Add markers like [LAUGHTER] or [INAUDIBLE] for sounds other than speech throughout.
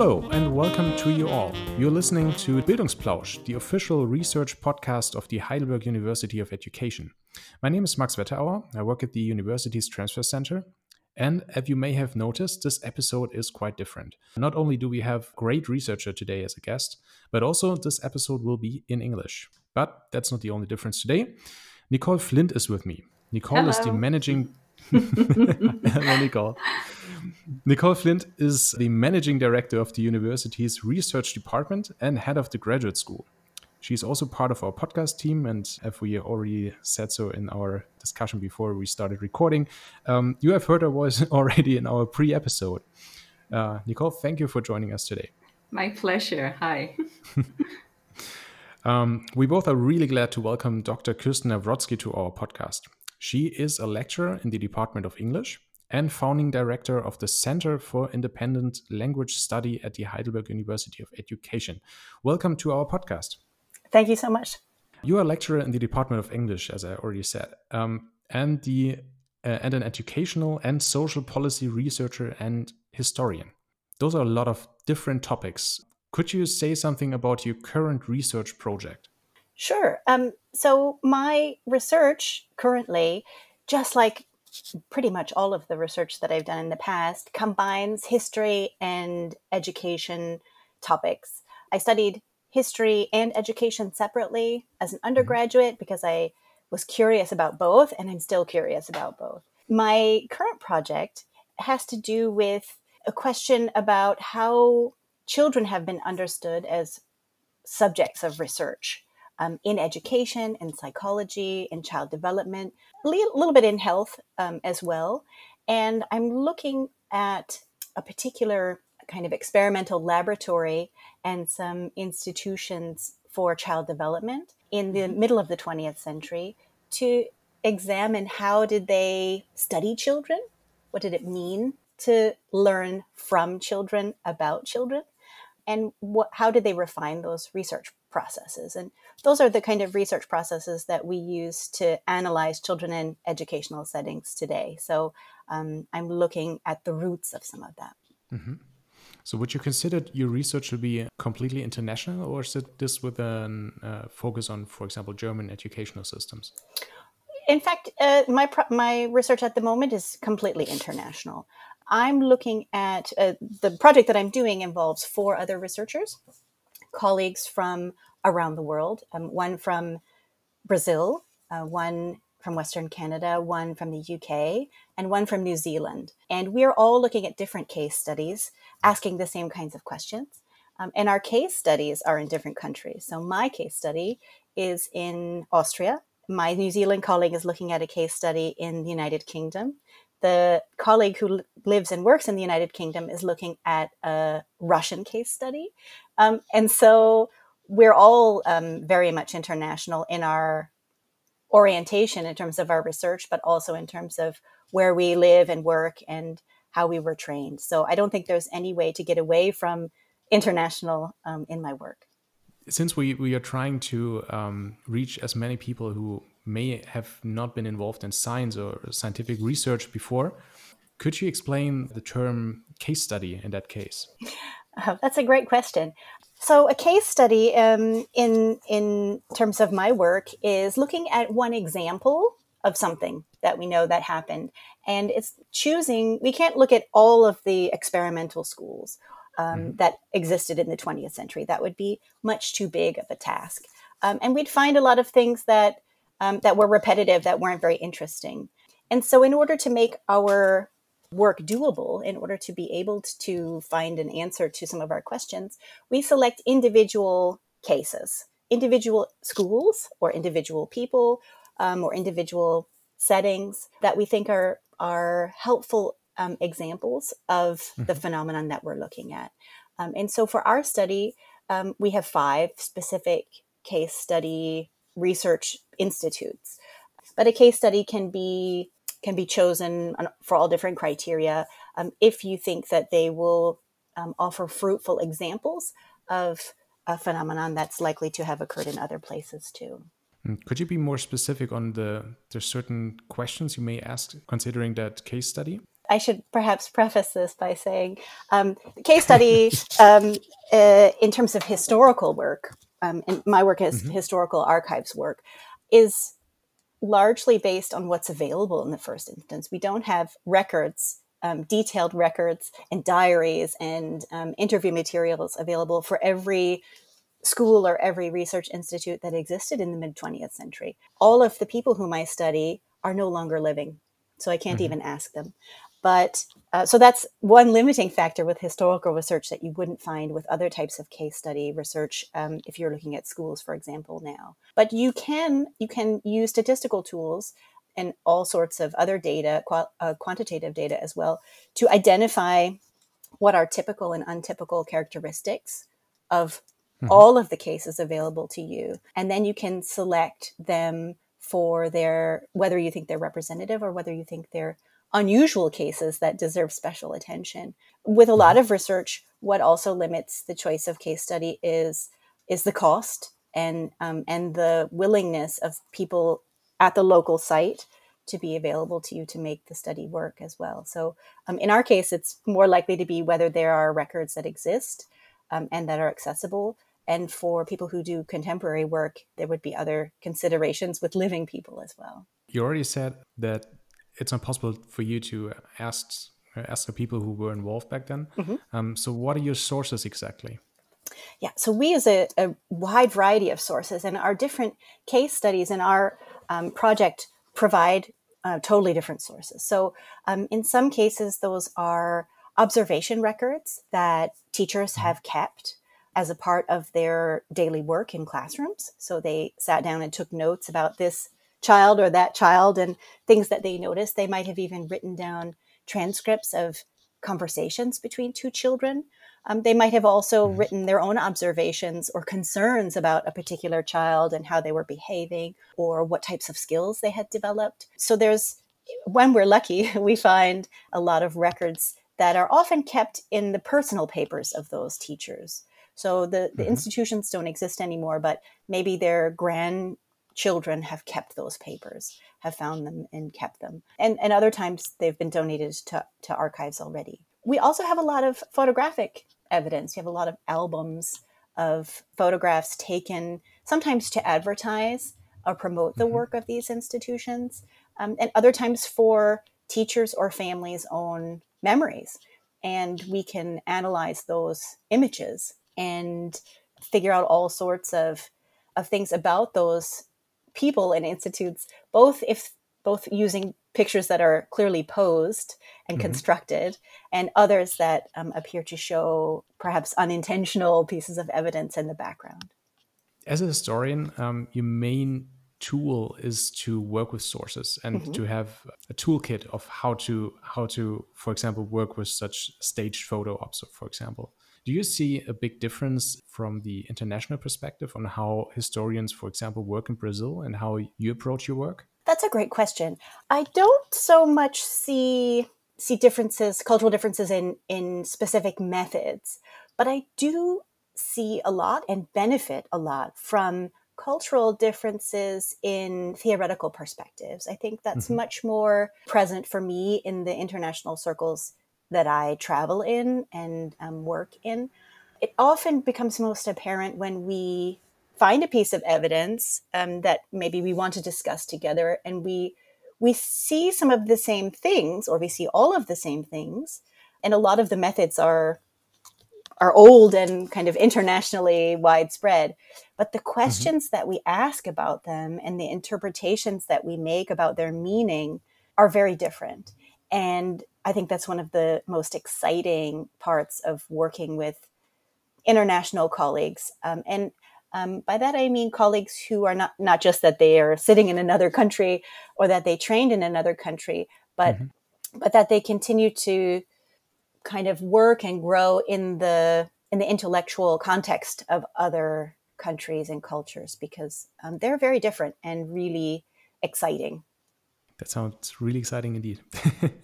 Hello and welcome to you all. You're listening to Bildungsplausch, the official research podcast of the Heidelberg University of Education. My name is Max Wetterauer. I work at the university's transfer center. And as you may have noticed, this episode is quite different. Not only do we have great researcher today as a guest, but also this episode will be in English. But that's not the only difference today. Nicole Flint is with me. Nicole Hello. is the managing [LAUGHS] [LAUGHS] Hello, Nicole. Nicole Flint is the managing director of the university's research department and head of the graduate school. She's also part of our podcast team, and as we already said so in our discussion before we started recording, um, you have heard her voice [LAUGHS] already in our pre episode. Uh, Nicole, thank you for joining us today. My pleasure. Hi. [LAUGHS] um, we both are really glad to welcome Dr. Kirsten Nawrotzki to our podcast. She is a lecturer in the Department of English and founding director of the Center for Independent Language Study at the Heidelberg University of Education. Welcome to our podcast. Thank you so much. You are a lecturer in the Department of English, as I already said, um, and the uh, and an educational and social policy researcher and historian. Those are a lot of different topics. Could you say something about your current research project? Sure. Um, so my research currently, just like pretty much all of the research that I've done in the past, combines history and education topics. I studied history and education separately as an mm-hmm. undergraduate because I was curious about both, and I'm still curious about both. My current project has to do with a question about how children have been understood as subjects of research um, in education, in psychology, in child development, a little bit in health um, as well. And I'm looking at a particular kind of experimental laboratory and some institutions for child development in the mm-hmm. middle of the 20th century to examine how did they study children what did it mean to learn from children about children and what, how did they refine those research processes and those are the kind of research processes that we use to analyze children in educational settings today so um, i'm looking at the roots of some of that mm-hmm. So, would you consider your research to be completely international, or is it this with a uh, focus on, for example, German educational systems? In fact, uh, my my research at the moment is completely international. I'm looking at uh, the project that I'm doing involves four other researchers, colleagues from around the world. Um, one from Brazil, uh, one from Western Canada, one from the UK, and one from New Zealand. And we're all looking at different case studies, asking the same kinds of questions. Um, and our case studies are in different countries. So my case study is in Austria. My New Zealand colleague is looking at a case study in the United Kingdom. The colleague who lives and works in the United Kingdom is looking at a Russian case study. Um, and so we're all um, very much international in our orientation in terms of our research, but also in terms of where we live and work and how we were trained. So I don't think there's any way to get away from international um, in my work. Since we, we are trying to um, reach as many people who may have not been involved in science or scientific research before, could you explain the term case study in that case? Oh, that's a great question. So, a case study um, in in terms of my work is looking at one example of something that we know that happened, and it's choosing. We can't look at all of the experimental schools um, mm-hmm. that existed in the 20th century. That would be much too big of a task, um, and we'd find a lot of things that um, that were repetitive, that weren't very interesting. And so, in order to make our work doable in order to be able to find an answer to some of our questions, we select individual cases, individual schools or individual people um, or individual settings that we think are, are helpful um, examples of mm-hmm. the phenomenon that we're looking at. Um, and so for our study, um, we have five specific case study research institutes. But a case study can be can be chosen for all different criteria um, if you think that they will um, offer fruitful examples of a phenomenon that's likely to have occurred in other places too. Mm, could you be more specific on the there's certain questions you may ask considering that case study? I should perhaps preface this by saying um, case study, [LAUGHS] um, uh, in terms of historical work, um, and my work is mm-hmm. historical archives work, is largely based on what's available in the first instance. We don't have records, um, detailed records and diaries and um, interview materials available for every school or every research institute that existed in the mid 20th century. All of the people whom I study are no longer living, so I can't mm-hmm. even ask them. But uh, so that's one limiting factor with historical research that you wouldn't find with other types of case study research um, if you're looking at schools, for example, now. But you can you can use statistical tools and all sorts of other data, qual- uh, quantitative data as well, to identify what are typical and untypical characteristics of mm-hmm. all of the cases available to you, and then you can select them for their whether you think they're representative or whether you think they're unusual cases that deserve special attention. With a lot mm-hmm. of research, what also limits the choice of case study is is the cost and um, and the willingness of people at the local site to be available to you to make the study work as well. So um, in our case, it's more likely to be whether there are records that exist um, and that are accessible. And for people who do contemporary work, there would be other considerations with living people as well. You already said that it's not possible for you to ask ask the people who were involved back then. Mm-hmm. Um, so, what are your sources exactly? Yeah, so we use a, a wide variety of sources, and our different case studies in our um, project provide uh, totally different sources. So, um, in some cases, those are observation records that teachers mm-hmm. have kept as a part of their daily work in classrooms. So, they sat down and took notes about this child or that child and things that they noticed. They might have even written down transcripts of conversations between two children. Um, they might have also mm-hmm. written their own observations or concerns about a particular child and how they were behaving or what types of skills they had developed. So there's, when we're lucky, [LAUGHS] we find a lot of records that are often kept in the personal papers of those teachers. So the, the mm-hmm. institutions don't exist anymore, but maybe their grand children have kept those papers, have found them and kept them. And, and other times they've been donated to, to archives already. We also have a lot of photographic evidence. You have a lot of albums of photographs taken sometimes to advertise or promote the mm-hmm. work of these institutions, um, and other times for teachers or families' own memories. And we can analyze those images and figure out all sorts of, of things about those people and institutes, both if both using pictures that are clearly posed and mm-hmm. constructed, and others that um, appear to show perhaps unintentional pieces of evidence in the background. As a historian, um, your main tool is to work with sources and mm-hmm. to have a toolkit of how to how to, for example, work with such staged photo ops, for example. Do you see a big difference from the international perspective on how historians, for example, work in Brazil and how you approach your work? That's a great question. I don't so much see see differences, cultural differences in in specific methods, but I do see a lot and benefit a lot from cultural differences in theoretical perspectives. I think that's mm-hmm. much more present for me in the international circles that I travel in and um, work in, it often becomes most apparent when we find a piece of evidence um, that maybe we want to discuss together and we we see some of the same things or we see all of the same things and a lot of the methods are are old and kind of internationally widespread but the mm-hmm. questions mm-hmm. that we ask about them and the interpretations that we make about their meaning are very different and I think that's one of the most exciting parts of working with international colleagues. Um, and um, by that I mean colleagues who are not not just that they are sitting in another country or that they trained in another country, but mm-hmm. but that they continue to kind of work and grow in the in the intellectual context of other countries and cultures because um, they're very different and really exciting. That sounds really exciting indeed.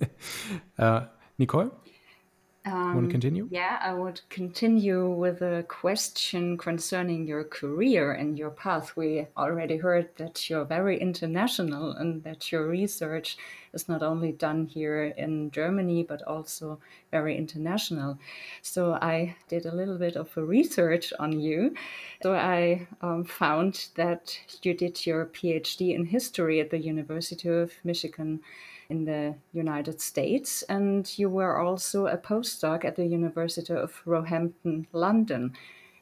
[LAUGHS] uh, Nicole? Um, Want to continue? Yeah, I would continue with a question concerning your career and your path. We already heard that you're very international and that your research is not only done here in Germany, but also very international. So I did a little bit of a research on you. So I um, found that you did your PhD in history at the University of Michigan in the United States, and you were also a postdoc at the University of Roehampton, London.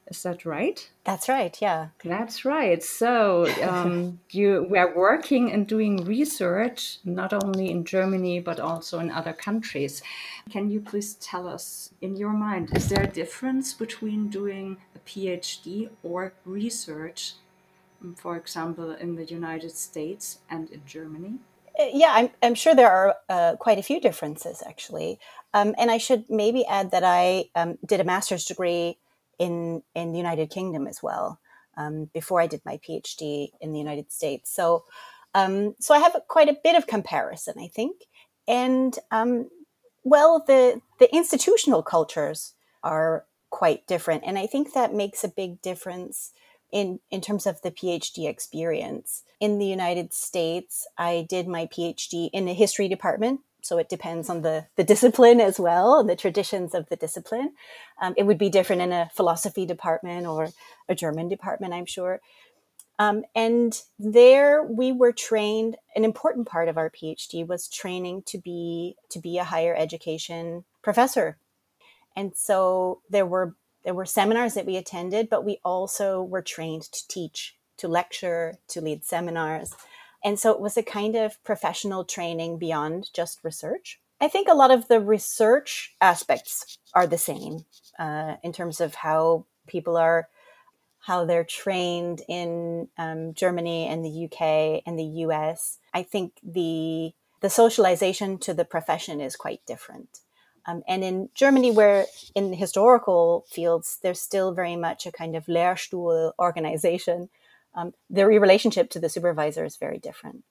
Is that right? That's right, yeah. That's right. So [LAUGHS] um, you were working and doing research not only in Germany but also in other countries. Can you please tell us, in your mind, is there a difference between doing a PhD or research, for example, in the United States and in Germany? Uh, yeah, I'm, I'm sure there are uh, quite a few differences actually. Um, and I should maybe add that I um, did a master's degree in, in the United Kingdom as well um, before I did my PhD in the United States. So, um, so I have quite a bit of comparison, I think. And um, well, the, the institutional cultures are quite different. And I think that makes a big difference in, in terms of the PhD experience. In the United States, I did my PhD in the history department. So it depends on the, the [LAUGHS] discipline as well, and the traditions of the discipline. Um, it would be different in a philosophy department or a German department, I'm sure. Um, and there we were trained an important part of our phd was training to be to be a higher education professor and so there were there were seminars that we attended, but we also were trained to teach, to lecture, to lead seminars. And so it was a kind of professional training beyond just research. I think a lot of the research aspects are the same uh, in terms of how people are, how they're trained in um, Germany and the UK and the US. I think the the socialization to the profession is quite different. Um, and in Germany, where in historical fields, there's still very much a kind of Lehrstuhl organization, um, the relationship to the supervisor is very different.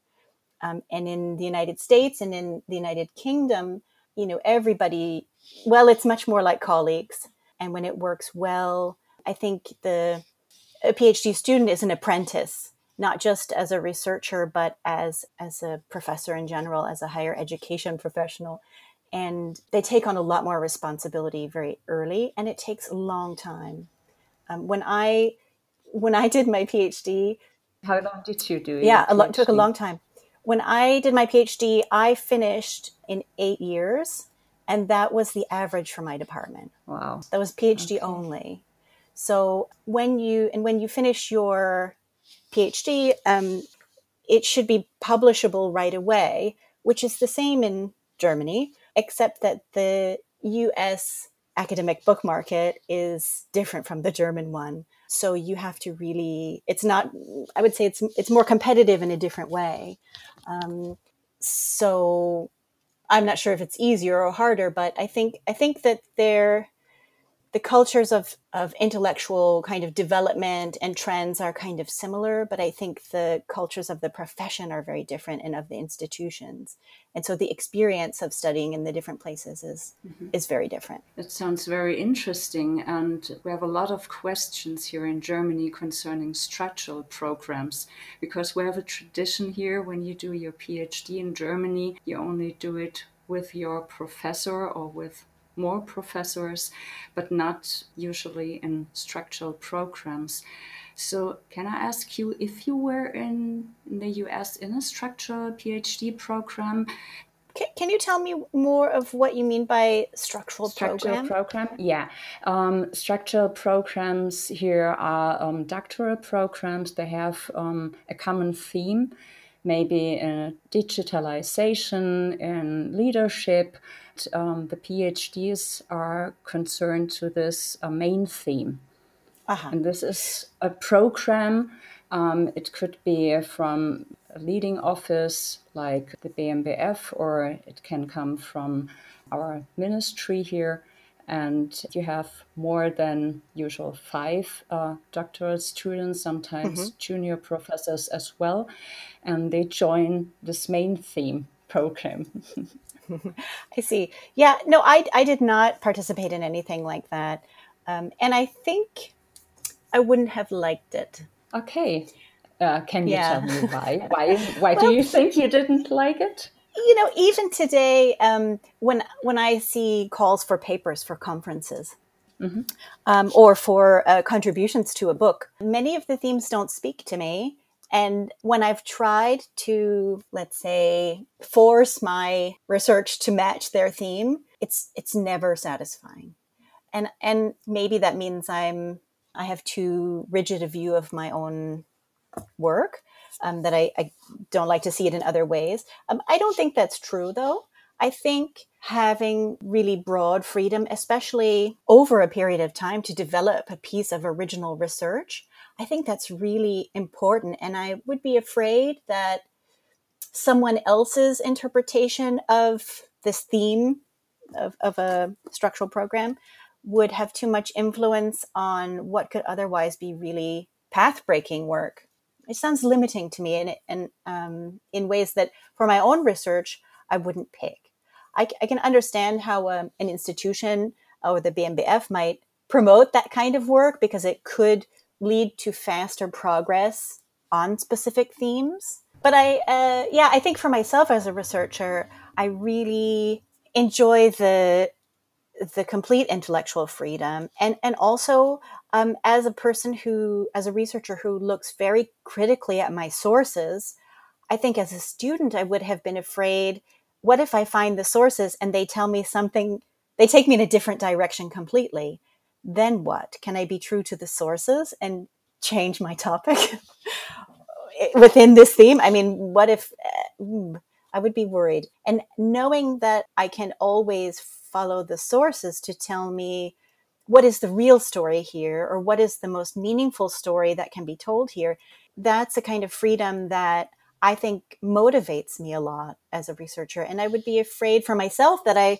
Um, and in the United States and in the United Kingdom, you know, everybody, well, it's much more like colleagues. And when it works well, I think the a PhD student is an apprentice, not just as a researcher, but as as a professor in general, as a higher education professional and they take on a lot more responsibility very early and it takes a long time. Um, when i when i did my phd how long did you do it? yeah a lot took a long time. When i did my phd i finished in eight years and that was the average for my department. Wow. That was phd okay. only. So when you and when you finish your phd um, it should be publishable right away which is the same in germany except that the US academic book market is different from the German one. So you have to really, it's not, I would say it's, it's more competitive in a different way. Um, so I'm not sure if it's easier or harder, but I think, I think that there, the cultures of, of intellectual kind of development and trends are kind of similar, but I think the cultures of the profession are very different and of the institutions. And so the experience of studying in the different places is mm-hmm. is very different. It sounds very interesting. And we have a lot of questions here in Germany concerning structural programs because we have a tradition here when you do your PhD in Germany, you only do it with your professor or with more professors, but not usually in structural programs. So, can I ask you if you were in, in the US in a structural PhD program? Can, can you tell me more of what you mean by structural, structural program? program? Yeah. Um, structural programs here are um, doctoral programs. They have um, a common theme, maybe in digitalization, in leadership, um, the PhDs are concerned to this uh, main theme. Uh-huh. And this is a program. Um, it could be from a leading office like the BMBF, or it can come from our ministry here. And you have more than usual five uh, doctoral students, sometimes mm-hmm. junior professors as well. And they join this main theme program. [LAUGHS] [LAUGHS] I see. Yeah, no, I, I did not participate in anything like that. Um, and I think I wouldn't have liked it. Okay. Uh, can you yeah. tell me why? Why, why well, do you think you didn't like it? You know, even today, um, when when I see calls for papers for conferences, mm-hmm. um, or for uh, contributions to a book, many of the themes don't speak to me. And when I've tried to, let's say, force my research to match their theme, it's it's never satisfying. And and maybe that means I'm I have too rigid a view of my own work um, that I, I, don't like to see it in other ways. Um, I don't think that's true though. I think having really broad freedom, especially over a period of time to develop a piece of original research, I think that's really important. And I would be afraid that someone else's interpretation of this theme of, of a structural program would have too much influence on what could otherwise be really path breaking work. It sounds limiting to me and, um, in ways that for my own research, I wouldn't pick. I, I can understand how um, an institution or the BMBF might promote that kind of work because it could lead to faster progress on specific themes. But I, uh, yeah, I think for myself as a researcher, I really enjoy the the complete intellectual freedom and and also um, as a person who as a researcher who looks very critically at my sources i think as a student i would have been afraid what if i find the sources and they tell me something they take me in a different direction completely then what? Can I be true to the sources and change my topic [LAUGHS] within this theme? I mean, what if uh, I would be worried? And knowing that I can always follow the sources to tell me what is the real story here or what is the most meaningful story that can be told here, that's a kind of freedom that I think motivates me a lot as a researcher. And I would be afraid for myself that I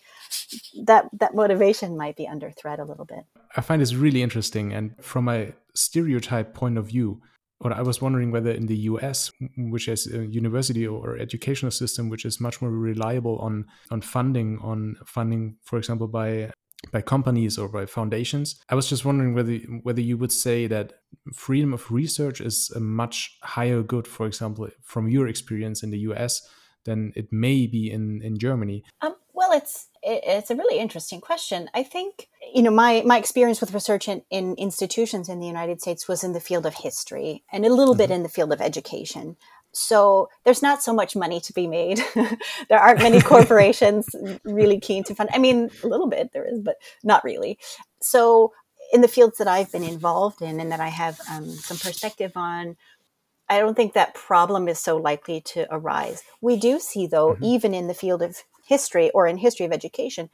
that that motivation might be under threat a little bit. I find this really interesting. And from a stereotype point of view, what I was wondering whether in the US, which has a university or educational system which is much more reliable on on funding, on funding, for example, by by companies or by foundations. I was just wondering whether whether you would say that freedom of research is a much higher good, for example, from your experience in the US than it may be in in Germany. Um, well, it's it's a really interesting question. I think you know my my experience with research in, in institutions in the United States was in the field of history and a little mm -hmm. bit mm-hmm. in the field of education so there's not so much money to be made. [LAUGHS] there aren't many corporations [LAUGHS] really keen to fund. I mean, a little bit there is, but not really. So in the fields that I've been involved in and that I have um, some perspective on, I don't think that problem is so likely to arise. We do see, though, mm-hmm. even in the field of history or in history of education,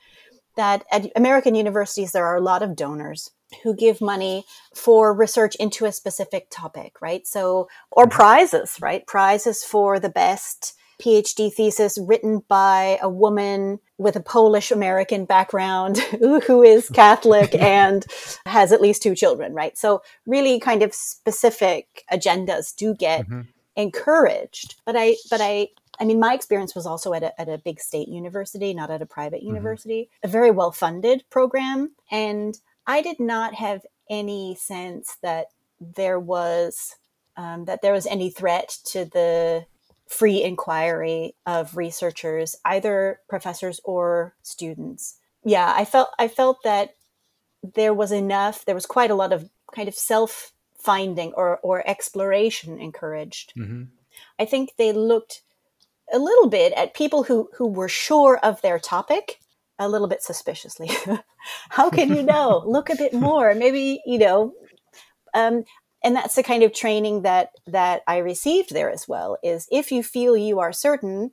that at American universities there are a lot of donors who give money for research into a specific topic, right? So, or mm-hmm. prizes, right? Prizes for the best PhD thesis written by a woman with a Polish American background [LAUGHS] who is [LAUGHS] Catholic and has at least two children, right? So, really kind of specific agendas do get mm-hmm. encouraged. But I, but I, I mean, my experience was also at a, at a big state university, not at a private mm-hmm. university, a very well funded program. And I did not have any sense that there was um, that there was any threat to the free inquiry of researchers, either professors or students. Yeah, I felt I felt that there was enough. There was quite a lot of kind of self finding or or exploration encouraged. Mm-hmm. I think they looked a little bit at people who who were sure of their topic a little bit suspiciously. [LAUGHS] How can you know? [LAUGHS] Look a bit more. Maybe, you know, um, and that's the kind of training that that I received there as well is if you feel you are certain,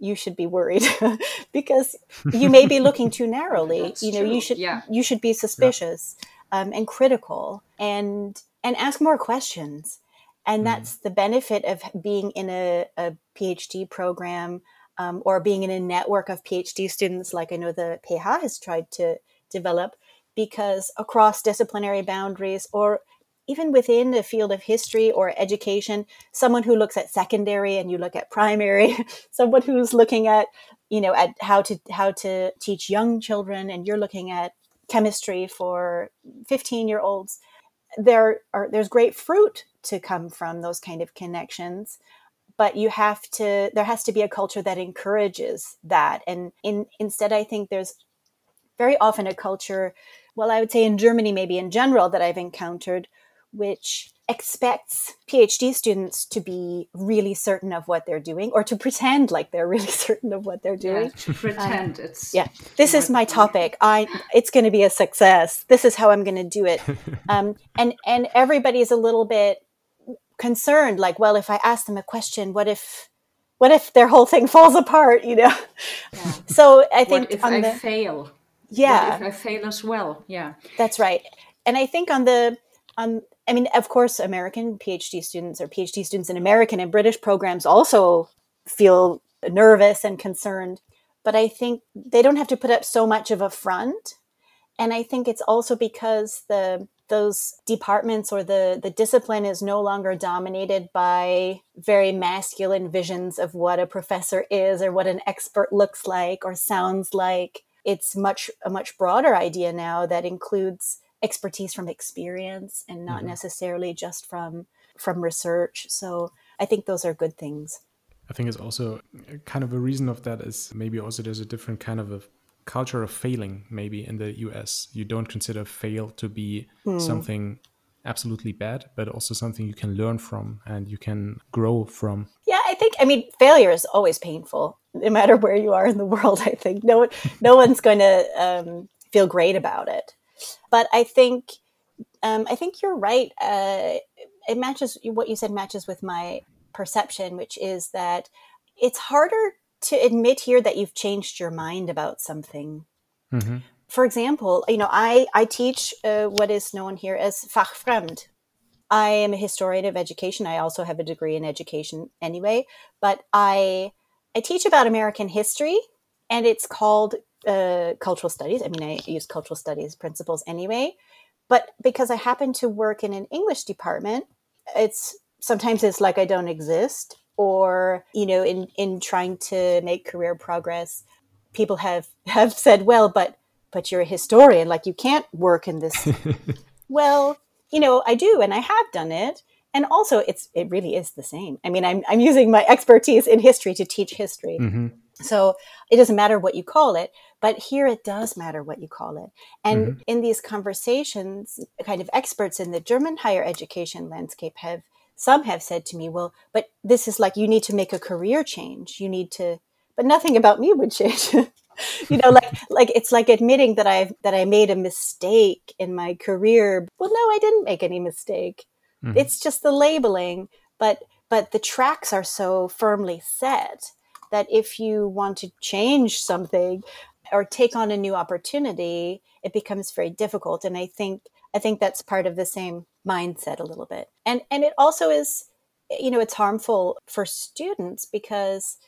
you should be worried [LAUGHS] because you may be looking too narrowly. [LAUGHS] You know, true. you should yeah. you should be suspicious yeah. um, and critical and and ask more questions. And mm. that's the benefit of being in a, a PhD program um, or being in a network of PhD students, like I know the PH has tried to develop, because across disciplinary boundaries or even within the field of history or education, someone who looks at secondary and you look at primary, [LAUGHS] someone who's looking at, you know, at how to how to teach young children and you're looking at chemistry for 15 year olds there are there's great fruit to come from those kind of connections. But you have to there has to be a culture that encourages that. And in instead i think there's very often a culture well i would say in germany maybe in general that i've encountered which expects phd students to be really certain of what they're doing or to pretend like they're [LAUGHS] really certain of what they're doing. yeah, to pretend um, it's yeah this is my topic. I it's going to be a success. This is how i'm going to do it. [LAUGHS] Um, and and everybody's a little bit concerned like well if i ask them a question what if what if their whole thing [LAUGHS] falls apart you know? Yeah. so i think what if i the, fail? Yeah. what if i fail as well? Yeah. That's right. And i think on the on i mean of course american phd students or phd students in american and british programs also feel nervous and concerned but i think they don't have to put up so much of a front. And i think it's also because the those departments or the the discipline is no longer dominated by very masculine visions of what a professor is or what an expert looks like or sounds like. It's much a much broader idea now that includes expertise from experience and not mm-hmm. necessarily just from from research so i think those are good things i think it's also kind of a reason of that is maybe also there's a different kind of a culture of failing maybe in the US. You don't consider fail to be mm. something absolutely bad, but also something you can learn from and you can grow from. Yeah, I think I mean failure is always painful, no matter where you are in the [LAUGHS] world. I think no one, no one's going to um, feel great about it. But I think um, I think you're right. Uh, it matches what you said matches with my perception, which is that it's harder to admit here that you've changed your mind about something. Mm-hmm. For example, you know, I, I teach uh, what is known here as Fachfremd. I am a historian of education. I also have a degree in education anyway, but I I teach about American history, and it's called uh, cultural studies. I mean, I use cultural studies principles anyway, but because I happen to work in an English department, it's sometimes it's like I don't exist or you know in in trying to make career progress people have [LAUGHS] have said well but but you're a historian like you can't work in this [LAUGHS] well you know i do and i have done it and also it's it really is the same i mean i'm, I'm using my expertise in history to teach history mm-hmm. So it doesn't matter what you call it but here it does matter what you call it and mm-hmm. in these conversations kind of experts in the german higher education landscape have some have said to me, well, but this is like you need to make a career change. You need to, but nothing about me would change. [LAUGHS] you know, like [LAUGHS] like it's like admitting that I that I made a mistake in my career. Well, no, I didn't make any mistake. Mm-hmm. It's just the labeling, but but the tracks are so firmly set that if you want to change something or take on a new opportunity, it becomes very difficult. And I think I think that's part of the same mindset a little bit. And and it also is you know it's harmful for students because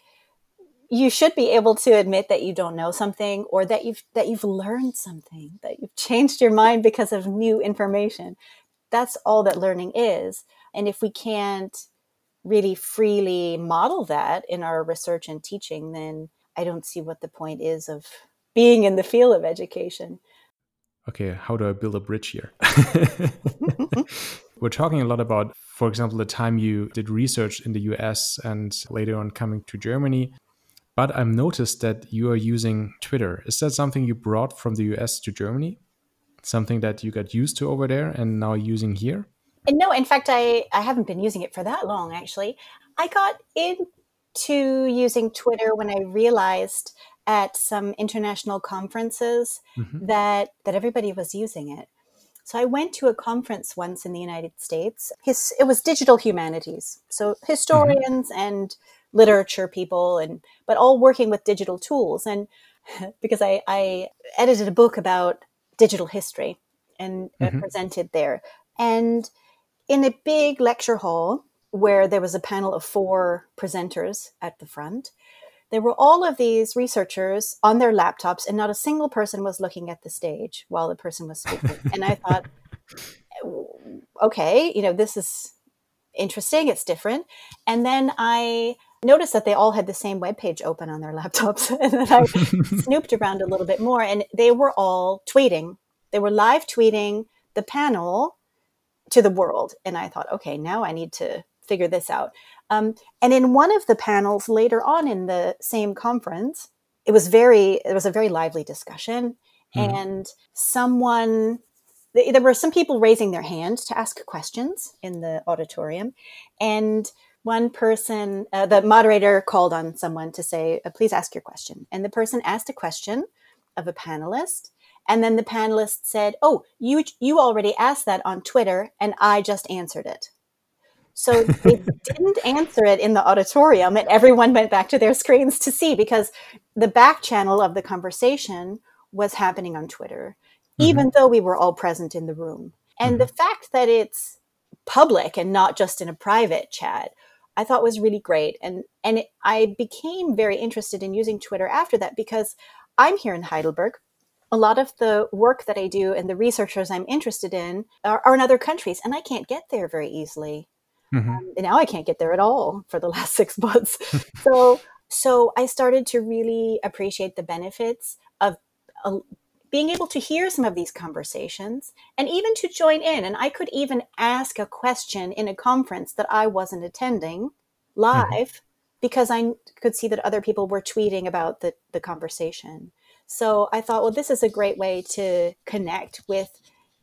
you should be able to admit that you don't know something or that you've that you've learned something that you've changed your mind because of new information that's all that learning is and if we can't really freely model that in our research and teaching then i don't see what the point is of being in the field of education okay, how do I build a bridge here? [LAUGHS] [LAUGHS] We're talking a lot about, for example, the time you did research in the US and later on coming to Germany. But I've noticed that you are using Twitter. Is that something you brought from the US to Germany? Something that you got used to over there and now using here? And no, in fact, I, I haven't been using it for that long, actually. I got into using Twitter when I realized at some international conferences mm-hmm. that that everybody was using it. So I went to a conference once in the United States. His, it was digital humanities, so historians mm-hmm. and literature people, and but all working with digital tools. And [LAUGHS] because I, I edited a book about digital history and uh, mm-hmm. presented there, and in a big lecture hall where there was a panel of four presenters at the front, there were all of these researchers on their laptops, and not a single person was looking at the stage while the person was speaking. [LAUGHS] and I thought, okay, you know, this is interesting, it's different. And then I noticed that they all had the same web page open on their [LAUGHS] laptops. [LAUGHS] and then I snooped around a little bit more, and they were all tweeting. They were live tweeting the panel to the world. And I thought, okay, now I need to figure this out. Um, and in one of the panels later on in the same conference, it was very, it was a very lively discussion. Mm-hmm. And someone, there were some people raising their hand to ask questions in the auditorium. And one person, uh, the moderator called on someone to say, uh, please ask your question. And the person asked a question of a panelist. And then the panelist said, oh, you, you already asked that on Twitter, and I just answered it. So they [LAUGHS] didn't answer it in the auditorium, and everyone went back to their screens to see because the back channel of the conversation was happening on Twitter, mm-hmm. even though we were all present in the room. And mm-hmm. the fact that it's public and not just in a private chat, I thought was really great. And and it, I became very interested in using Twitter after that because I'm here in Heidelberg. A lot of the work that I do and the researchers I'm interested in are, are in other countries, and I can't get there very easily. Mm-hmm. Um, and now I can't get there at all for the [LAUGHS] last six months. so so I started to really appreciate the benefits of uh, being able to hear some of these conversations and even to join in. And I could even ask a question in a conference that I wasn't attending mm-hmm. live mm-hmm. because I could see that other people were tweeting about the, the conversation. So I thought, well, this is a great way to connect with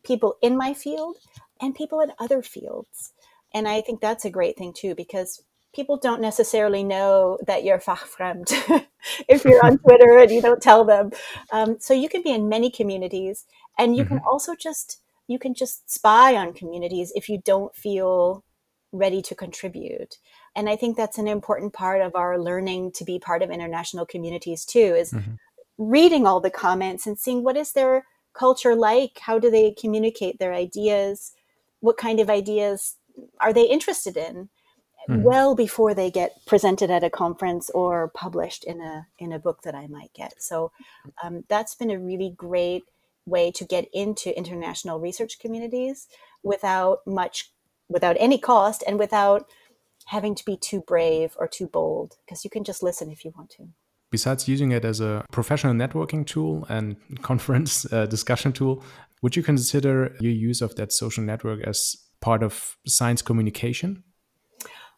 people in my field and people in other fields. And I think that's a great thing too, because people don't necessarily know that you're [LAUGHS] fachfremd [LAUGHS] if you're on [LAUGHS] Twitter and you don't tell them. Um, so you can be in many communities, and you mm-hmm. can also just you can just spy on communities if you don't feel ready to contribute. And I think that's an important part of our learning to be part of international communities too. Is mm-hmm. Reading all the comments and seeing what is their culture like, how do they communicate their ideas, what kind of ideas are they interested in mm-hmm. well before they get presented at a conference or published in a in a book that I might get. So um, that's been a really great way to get into international research communities without much without any cost and without having to be too brave or too bold because you can just listen if you want to besides using it as a professional networking tool and [LAUGHS] conference uh, discussion tool would you consider your use of that social network as part of science communication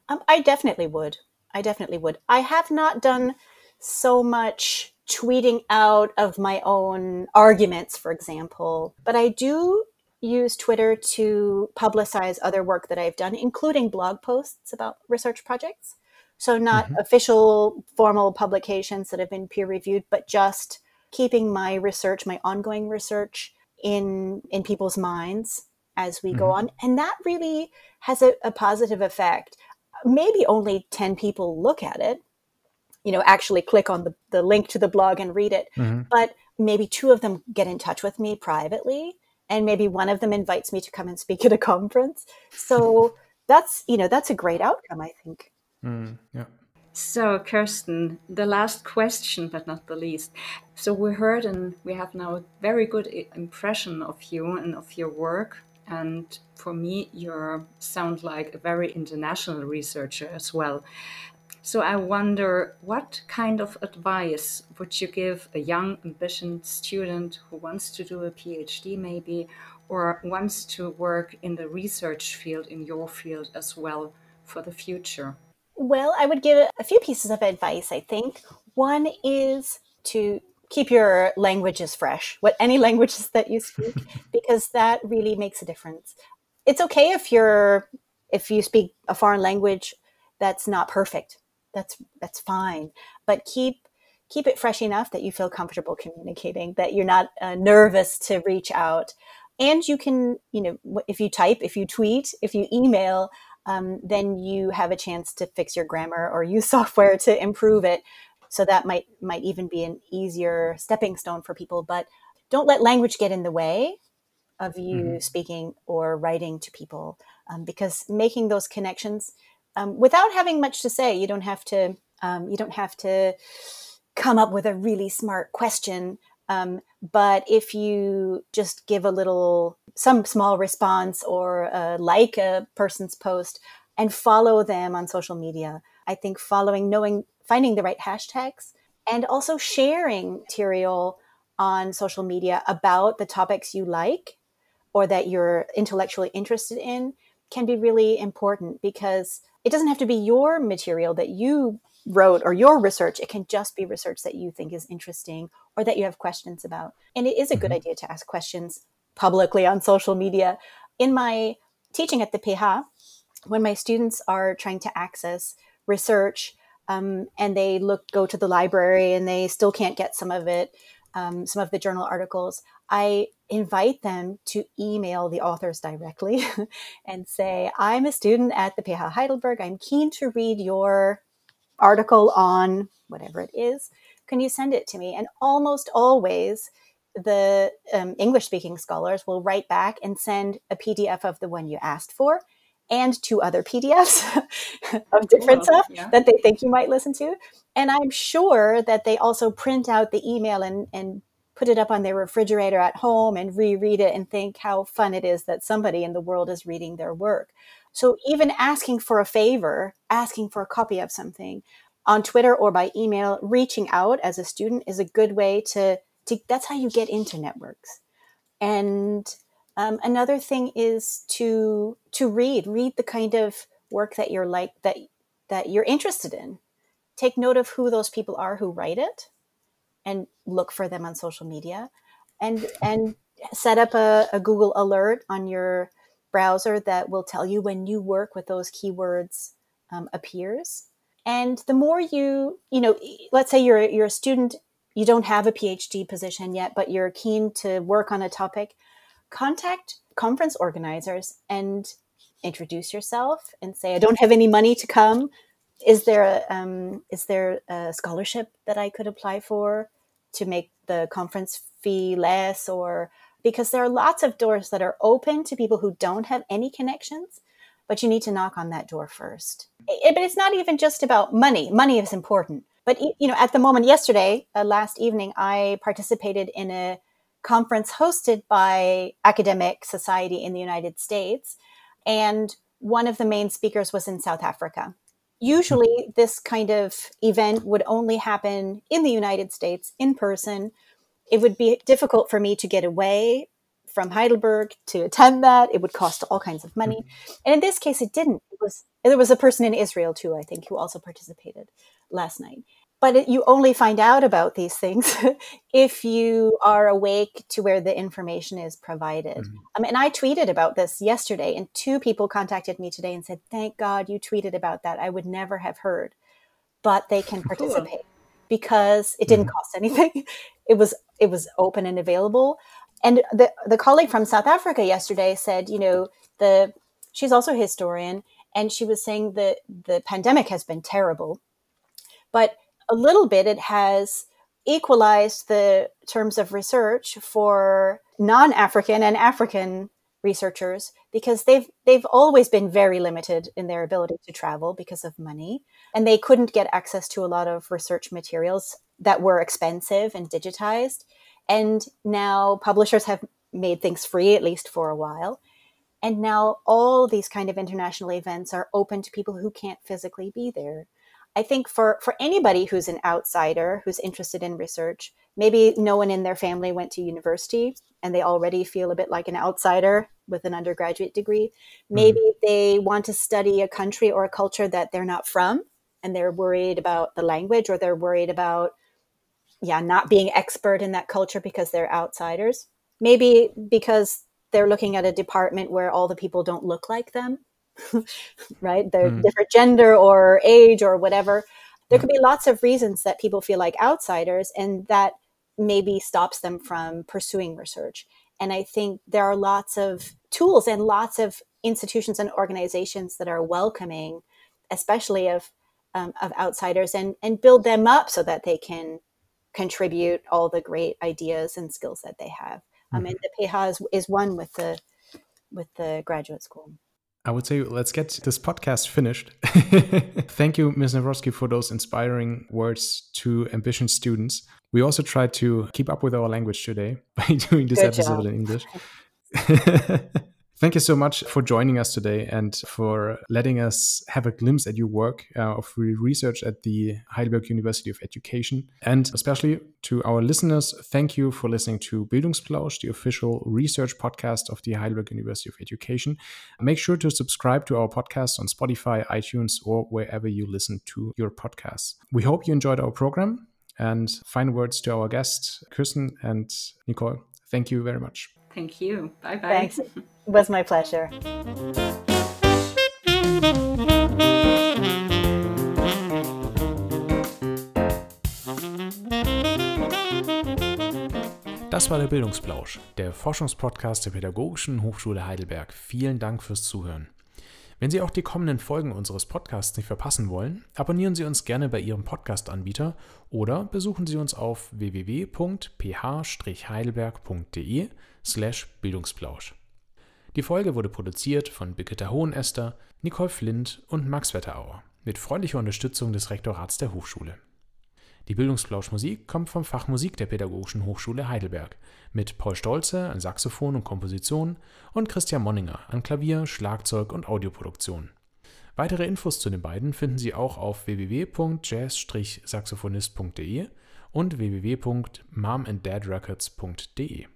um, I definitely would. I definitely would. I have not done so much tweeting out of my own arguments, for example, but I do use Twitter to publicize other work that I've done, including blog posts about research projects. So, not mm-hmm. official formal publications that have been peer reviewed, but just keeping my research, my ongoing research in in people's minds as we mm-hmm. go on. And that really has a, a positive effect maybe only 10 people look at it you know actually click on the, the link to the blog and read it mm-hmm. but maybe two of them get in touch with me privately and maybe one of them invites me to come and speak at a conference so that's you know that's a great outcome i think mm, yeah so kirsten the last question but not the least so we heard and we have now a very good impression of you and of your work and for me, you sound like a very international researcher as well. So I wonder what kind of advice would you give a young, ambitious student who wants to do a PhD, maybe, or wants to work in the research field, in your field as well, for the future? Well, I would give a few pieces of advice, I think. One is to keep your languages fresh, what any [LAUGHS] languages that you speak, [LAUGHS] because that really makes a difference. It's okay if you're if you speak a foreign language that's not perfect. That's that's fine, but keep keep it fresh enough that you feel comfortable communicating, that you're not uh, nervous to reach out, and you can you know if you type, if you tweet, if you email. Um, then you have a chance to fix your grammar or use [LAUGHS] software to improve it so that might might even be an easier stepping stone for people but don't let language get in the way of you mm-hmm. speaking or writing to people um, because making those connections um, without having much to say you don't have to um, you don't have to come up with a really smart question um, but if you just give a little some small response or uh, like a person's post and follow them on social media. I think following, knowing, finding the right hashtags and also sharing material on social media about the topics you like or that you're intellectually interested in can be really important because it doesn't have to be your material that you wrote or your research. It can just be research that you think is interesting or that you have questions about. And it is a good mm-hmm. idea to ask questions publicly on social media. In my teaching at the PH, when my students are trying to access research um, and they look go to the library and they still can't get some of it, um, some of the journal articles, I invite them to email the authors directly [LAUGHS] and say, I'm a student at the PH Heidelberg. I'm keen to read your article on whatever it is. Can you send it to me? And almost always, the um, English speaking scholars will write back and send a PDF of the one you asked for and two other PDFs [LAUGHS] of different stuff yeah. that they think you might listen to. And I'm sure that they also print out the email and, and put it up on their refrigerator at home and reread it and think how fun it is that somebody in the world is reading their work. So even asking for a favor, asking for a copy of something on Twitter or by email, reaching out as a student is a good way to, to that's how you get into networks. And um, another thing is to to read, read the kind of work that you're like that that you're interested in. Take note of who those people are who write it, and look for them on social media, and and set up a, a Google alert on your browser that will tell you when new work with those keywords um, appears. And the more you, you know, let's say you're you're a student, you don't have a PhD position yet, but you're keen to work on a topic contact conference organizers and introduce yourself and say, I don't have any money to come. Is there a, um, is there a scholarship that I could apply for to make the conference fee less? Or because there are lots of doors that are open to people who don't have any connections but you need to knock on that door first. It, but it's not even just about money. Money is important but you know at the moment yesterday uh, last evening i participated in a conference hosted by Academic Society in the United States. And one of the main speakers was in South Africa. Usually, this kind of event would only happen in the United States in person. It would be difficult for me to get away from Heidelberg to attend that. It would cost all kinds of money. And in this case, it didn't. It was there was a person in Israel too, I think, who also participated last night but it, you only find out about these things [LAUGHS] if you are awake to where the information is provided. Mm-hmm. Um, and I tweeted about this yesterday, and two people contacted me today and said, "Thank God you tweeted about that. I would never have heard." But they can [LAUGHS] participate cool. because it didn't mm-hmm. cost anything. [LAUGHS] It was it was open and available. And the the colleague from South Africa yesterday said, you know, the she's also a historian, and she was saying that the pandemic has been terrible, but a little bit, it has equalized the terms of research for non-African and African researchers because they've they've always been very limited in their ability to travel because of money and they couldn't get access to a lot of research materials that were expensive and digitized. And now publishers have made things free at least for a while. And now all these kind of international events are open to people who can't physically be there I think for, for anybody who's an outsider who's interested in research, maybe no one in their family went to university and they already feel a bit like an outsider with an undergraduate degree. Mm-hmm. Maybe mm. they want to study a country or a culture that they're not from and they're worried about the language or they're worried about yeah, not being expert in that culture because they're outsiders. Maybe because they're looking at a department where all the people don't look like them right? They're mm. different gender or age or whatever. There could be lots of reasons that people feel like outsiders, and that maybe stops them from pursuing research. And I think there are lots of tools and lots of institutions and organizations that are welcoming, especially of um, of outsiders, and and build them up so that they can contribute all the great ideas and skills that they have. Mm-hmm. Um, and the PH is, is one with the with the graduate school. I would say let's get this podcast finished. [LAUGHS] Thank you, Ms. Nawrocki, for those inspiring words to ambitious students. We also tried to keep up with our language today [LAUGHS] by doing this Good episode job. in English. [LAUGHS] Thank you so much for joining us today and for letting us have a glimpse at your work uh, of research at the Heidelberg University of Education. And especially to our listeners, thank you for listening to Bildungsplausch, the official research podcast of the Heidelberg University of Education. Make sure to subscribe to our podcast on Spotify, iTunes, or wherever you listen to your podcasts. We hope you enjoyed our program. And final words to our guests, Kirsten and Nicole. Thank you very much. Thank you. Bye bye. Thanks. It was my pleasure. Das war der Bildungsplausch, der Forschungspodcast der Pädagogischen Hochschule Heidelberg. Vielen Dank fürs Zuhören. Wenn Sie auch die kommenden Folgen unseres Podcasts nicht verpassen wollen, abonnieren Sie uns gerne bei Ihrem Podcast-Anbieter oder besuchen Sie uns auf www.ph-heidelberg.de slash Bildungsplausch. Die Folge wurde produziert von Birgitta Hohenester, Nicole Flint und Max Wetterauer mit freundlicher Unterstützung des Rektorats der Hochschule. Die Bildungsplauschmusik kommt vom Fach Musik der Pädagogischen Hochschule Heidelberg mit Paul Stolze an Saxophon und Komposition und Christian Monninger an Klavier, Schlagzeug und Audioproduktion. Weitere Infos zu den beiden finden Sie auch auf www.jazz-saxophonist.de und www.momandadrecords.de.